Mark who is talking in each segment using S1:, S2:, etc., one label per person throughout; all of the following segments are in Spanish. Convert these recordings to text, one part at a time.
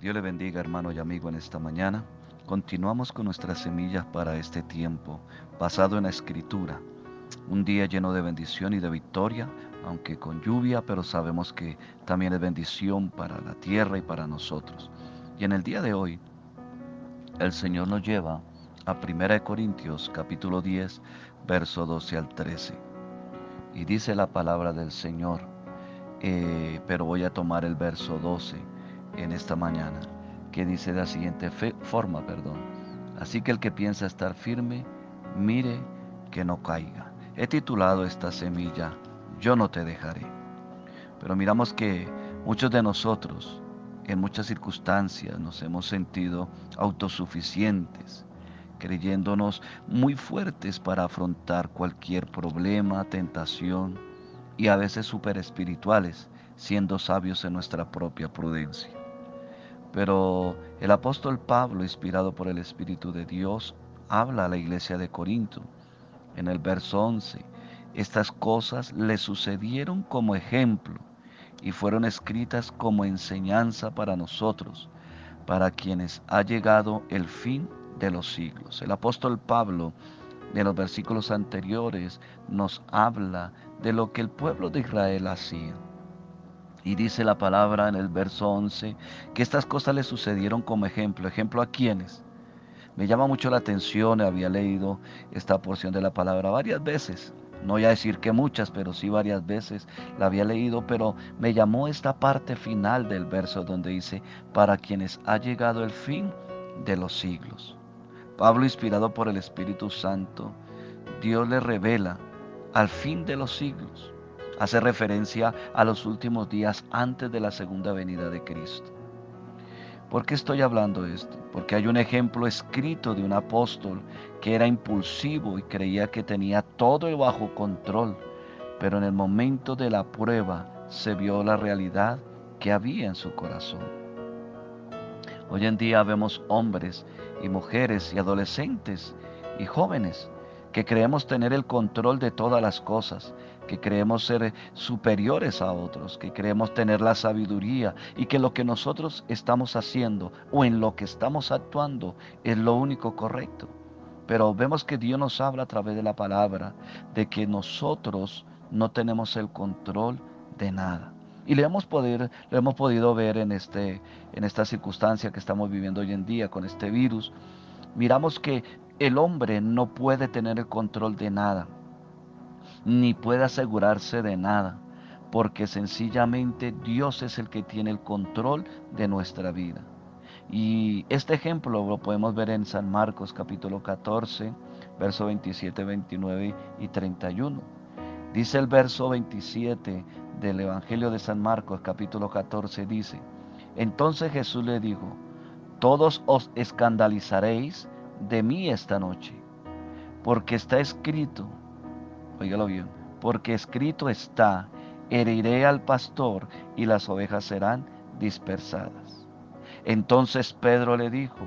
S1: Dios le bendiga hermano y amigo en esta mañana. Continuamos con nuestras semillas para este tiempo, basado en la escritura. Un día lleno de bendición y de victoria, aunque con lluvia, pero sabemos que también es bendición para la tierra y para nosotros. Y en el día de hoy, el Señor nos lleva a 1 Corintios capítulo 10, verso 12 al 13. Y dice la palabra del Señor, eh, pero voy a tomar el verso 12 en esta mañana, que dice de la siguiente forma, perdón. Así que el que piensa estar firme, mire que no caiga. He titulado esta semilla, Yo no te dejaré. Pero miramos que muchos de nosotros, en muchas circunstancias, nos hemos sentido autosuficientes, creyéndonos muy fuertes para afrontar cualquier problema, tentación y a veces super espirituales, siendo sabios en nuestra propia prudencia. Pero el apóstol Pablo, inspirado por el Espíritu de Dios, habla a la iglesia de Corinto. En el verso 11, estas cosas le sucedieron como ejemplo y fueron escritas como enseñanza para nosotros, para quienes ha llegado el fin de los siglos. El apóstol Pablo, en los versículos anteriores, nos habla de lo que el pueblo de Israel hacía y dice la palabra en el verso 11 que estas cosas le sucedieron como ejemplo. ¿Ejemplo a quiénes? Me llama mucho la atención, había leído esta porción de la palabra varias veces. No voy a decir que muchas, pero sí varias veces la había leído, pero me llamó esta parte final del verso donde dice, para quienes ha llegado el fin de los siglos. Pablo, inspirado por el Espíritu Santo, Dios le revela al fin de los siglos hace referencia a los últimos días antes de la segunda venida de Cristo. ¿Por qué estoy hablando de esto? Porque hay un ejemplo escrito de un apóstol que era impulsivo y creía que tenía todo bajo control, pero en el momento de la prueba se vio la realidad que había en su corazón. Hoy en día vemos hombres y mujeres y adolescentes y jóvenes que creemos tener el control de todas las cosas, que creemos ser superiores a otros, que creemos tener la sabiduría y que lo que nosotros estamos haciendo o en lo que estamos actuando es lo único correcto. Pero vemos que Dios nos habla a través de la palabra de que nosotros no tenemos el control de nada. Y le hemos, poder, lo hemos podido ver este, en esta circunstancia que estamos viviendo hoy en día con este virus. Miramos que el hombre no puede tener el control de nada ni puede asegurarse de nada, porque sencillamente Dios es el que tiene el control de nuestra vida. Y este ejemplo lo podemos ver en San Marcos capítulo 14, verso 27, 29 y 31. Dice el verso 27 del Evangelio de San Marcos capítulo 14, dice, entonces Jesús le dijo, todos os escandalizaréis de mí esta noche, porque está escrito, Óigalo bien, porque escrito está, heriré al pastor y las ovejas serán dispersadas. Entonces Pedro le dijo,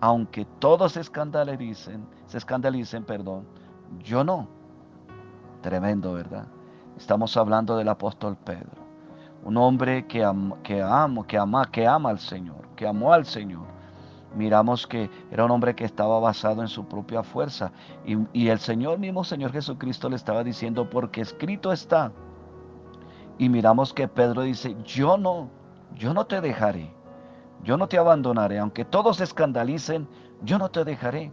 S1: aunque todos escandalicen, se escandalicen, perdón, yo no. Tremendo, ¿verdad? Estamos hablando del apóstol Pedro, un hombre que, que amo, que ama, que ama al Señor, que amó al Señor miramos que era un hombre que estaba basado en su propia fuerza. Y, el Señor mismo, Señor Jesucristo, le estaba diciendo, porque escrito está. Y miramos que Pedro dice, yo no, yo no te dejaré, yo no te abandonaré, aunque todos escandalicen, yo no te dejaré.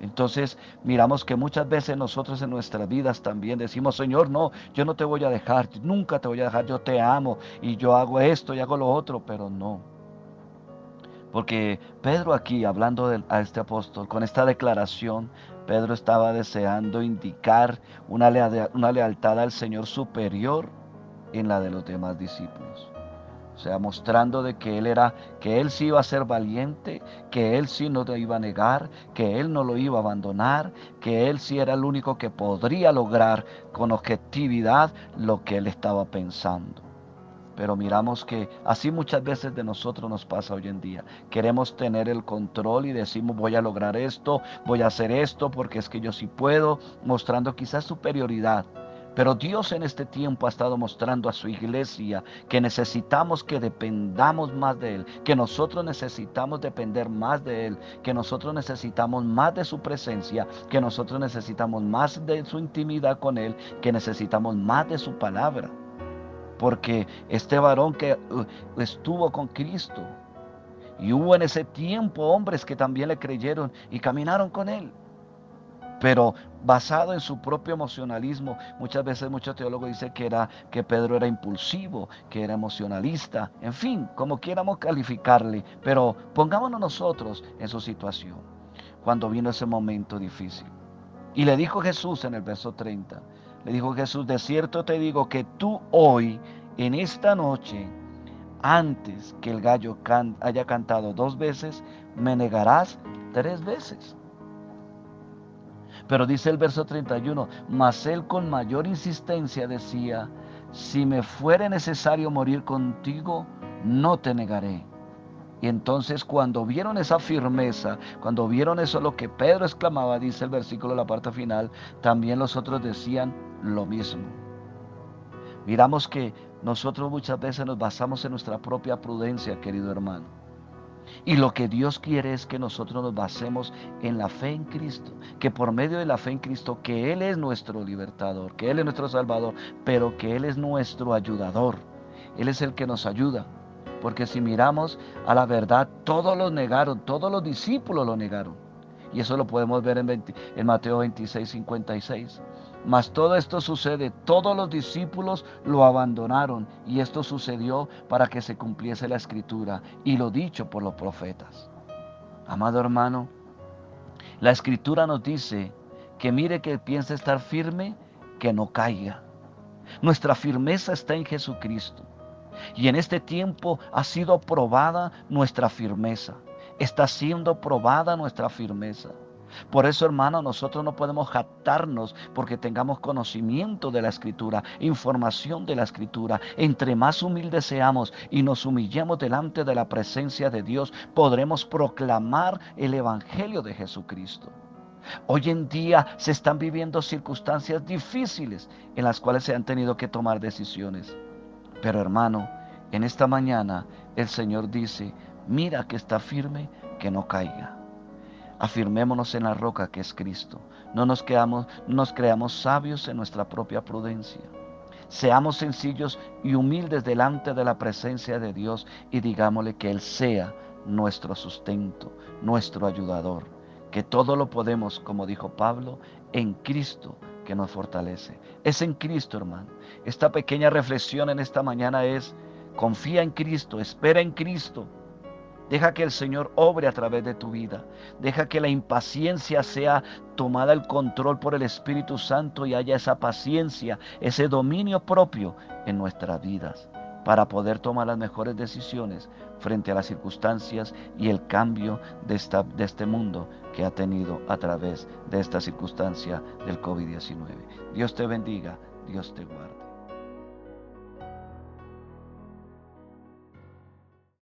S1: Entonces miramos que muchas veces nosotros en nuestras vidas también decimos, Señor, no, yo no te voy a dejar, nunca te voy a dejar, yo te amo y yo hago esto y hago lo otro, pero no. Porque Pedro aquí, hablando a este apóstol, con esta declaración, Pedro estaba deseando indicar una, lealtad al Señor superior en la de los demás discípulos. O sea, mostrando de que él era, que él sí iba a ser valiente, que él sí no lo iba a negar, que él no lo iba a abandonar, que él sí era el único que podría lograr con objetividad lo que él estaba pensando. Pero miramos que así muchas veces de nosotros nos pasa hoy en día. Queremos tener el control y decimos voy a lograr esto, voy a hacer esto porque es que yo sí puedo, mostrando quizás superioridad. Pero Dios en este tiempo ha estado mostrando a su iglesia que necesitamos que dependamos más de Él, que nosotros necesitamos depender más de Él, que nosotros necesitamos más de su presencia, que nosotros necesitamos más de su intimidad con Él, que necesitamos más de su palabra. Porque este varón que uh, estuvo con Cristo, y hubo en ese tiempo hombres que también le creyeron y caminaron con Él pero basado en su propio emocionalismo. Muchas veces muchos teólogos dicen que, era, que Pedro era impulsivo, que era emocionalista, en fin, como quieramos calificarle, pero pongámonos nosotros en su situación, cuando vino ese momento difícil. Y le dijo Jesús en el verso 30, le dijo Jesús, de cierto te digo que tú hoy, en esta noche, antes que el gallo haya cantado dos veces, me negarás tres veces. Pero dice el verso 31, mas él con mayor insistencia decía, si me fuere necesario morir contigo, no te negaré. Y entonces cuando vieron esa firmeza, cuando vieron eso lo que Pedro exclamaba, dice el versículo de la parte final, también los otros decían lo mismo. Miramos que nosotros muchas veces nos basamos en nuestra propia prudencia, querido hermano. Y lo que Dios quiere es que nosotros nos basemos en la fe en Cristo, que por medio de la fe en Cristo, que Él es nuestro libertador, que Él es nuestro salvador, pero que Él es nuestro ayudador. Él es el que nos ayuda. Porque si miramos a la verdad, todos lo negaron, todos los discípulos lo negaron. Y eso lo podemos ver en, Mateo 26, 56. Mas todo esto sucede, todos los discípulos lo abandonaron y esto sucedió para que se cumpliese la escritura y lo dicho por los profetas. Amado hermano, la escritura nos dice que mire que piense estar firme, que no caiga. Nuestra firmeza está en Jesucristo. Y en este tiempo ha sido probada nuestra firmeza. Está siendo probada nuestra firmeza. Por eso, hermano, nosotros no podemos jactarnos porque tengamos conocimiento de la escritura, información de la escritura. Entre más humildes seamos y nos humillemos delante de la presencia de Dios, podremos proclamar el Evangelio de Jesucristo. Hoy en día se están viviendo circunstancias difíciles en las cuales se han tenido que tomar decisiones. Pero hermano, en esta mañana el Señor dice, mira que está firme, que no caiga. Afirmémonos en la roca que es Cristo. No nos, quedamos, nos creamos sabios en nuestra propia prudencia. Seamos sencillos y humildes delante de la presencia de Dios y digámosle que Él sea nuestro sustento, nuestro ayudador. Que todo lo podemos, como dijo Pablo, en Cristo que nos fortalece. Es en Cristo, hermano. Esta pequeña reflexión en esta mañana es, confía en Cristo, espera en Cristo Deja que el Señor obre a través de tu vida. Deja que la impaciencia sea tomada el control por el Espíritu Santo y haya esa paciencia, ese dominio propio en nuestras vidas para poder tomar las mejores decisiones frente a las circunstancias y el cambio de, esta, de este mundo que ha tenido a través de esta circunstancia del COVID-19. Dios te bendiga, Dios te guarde.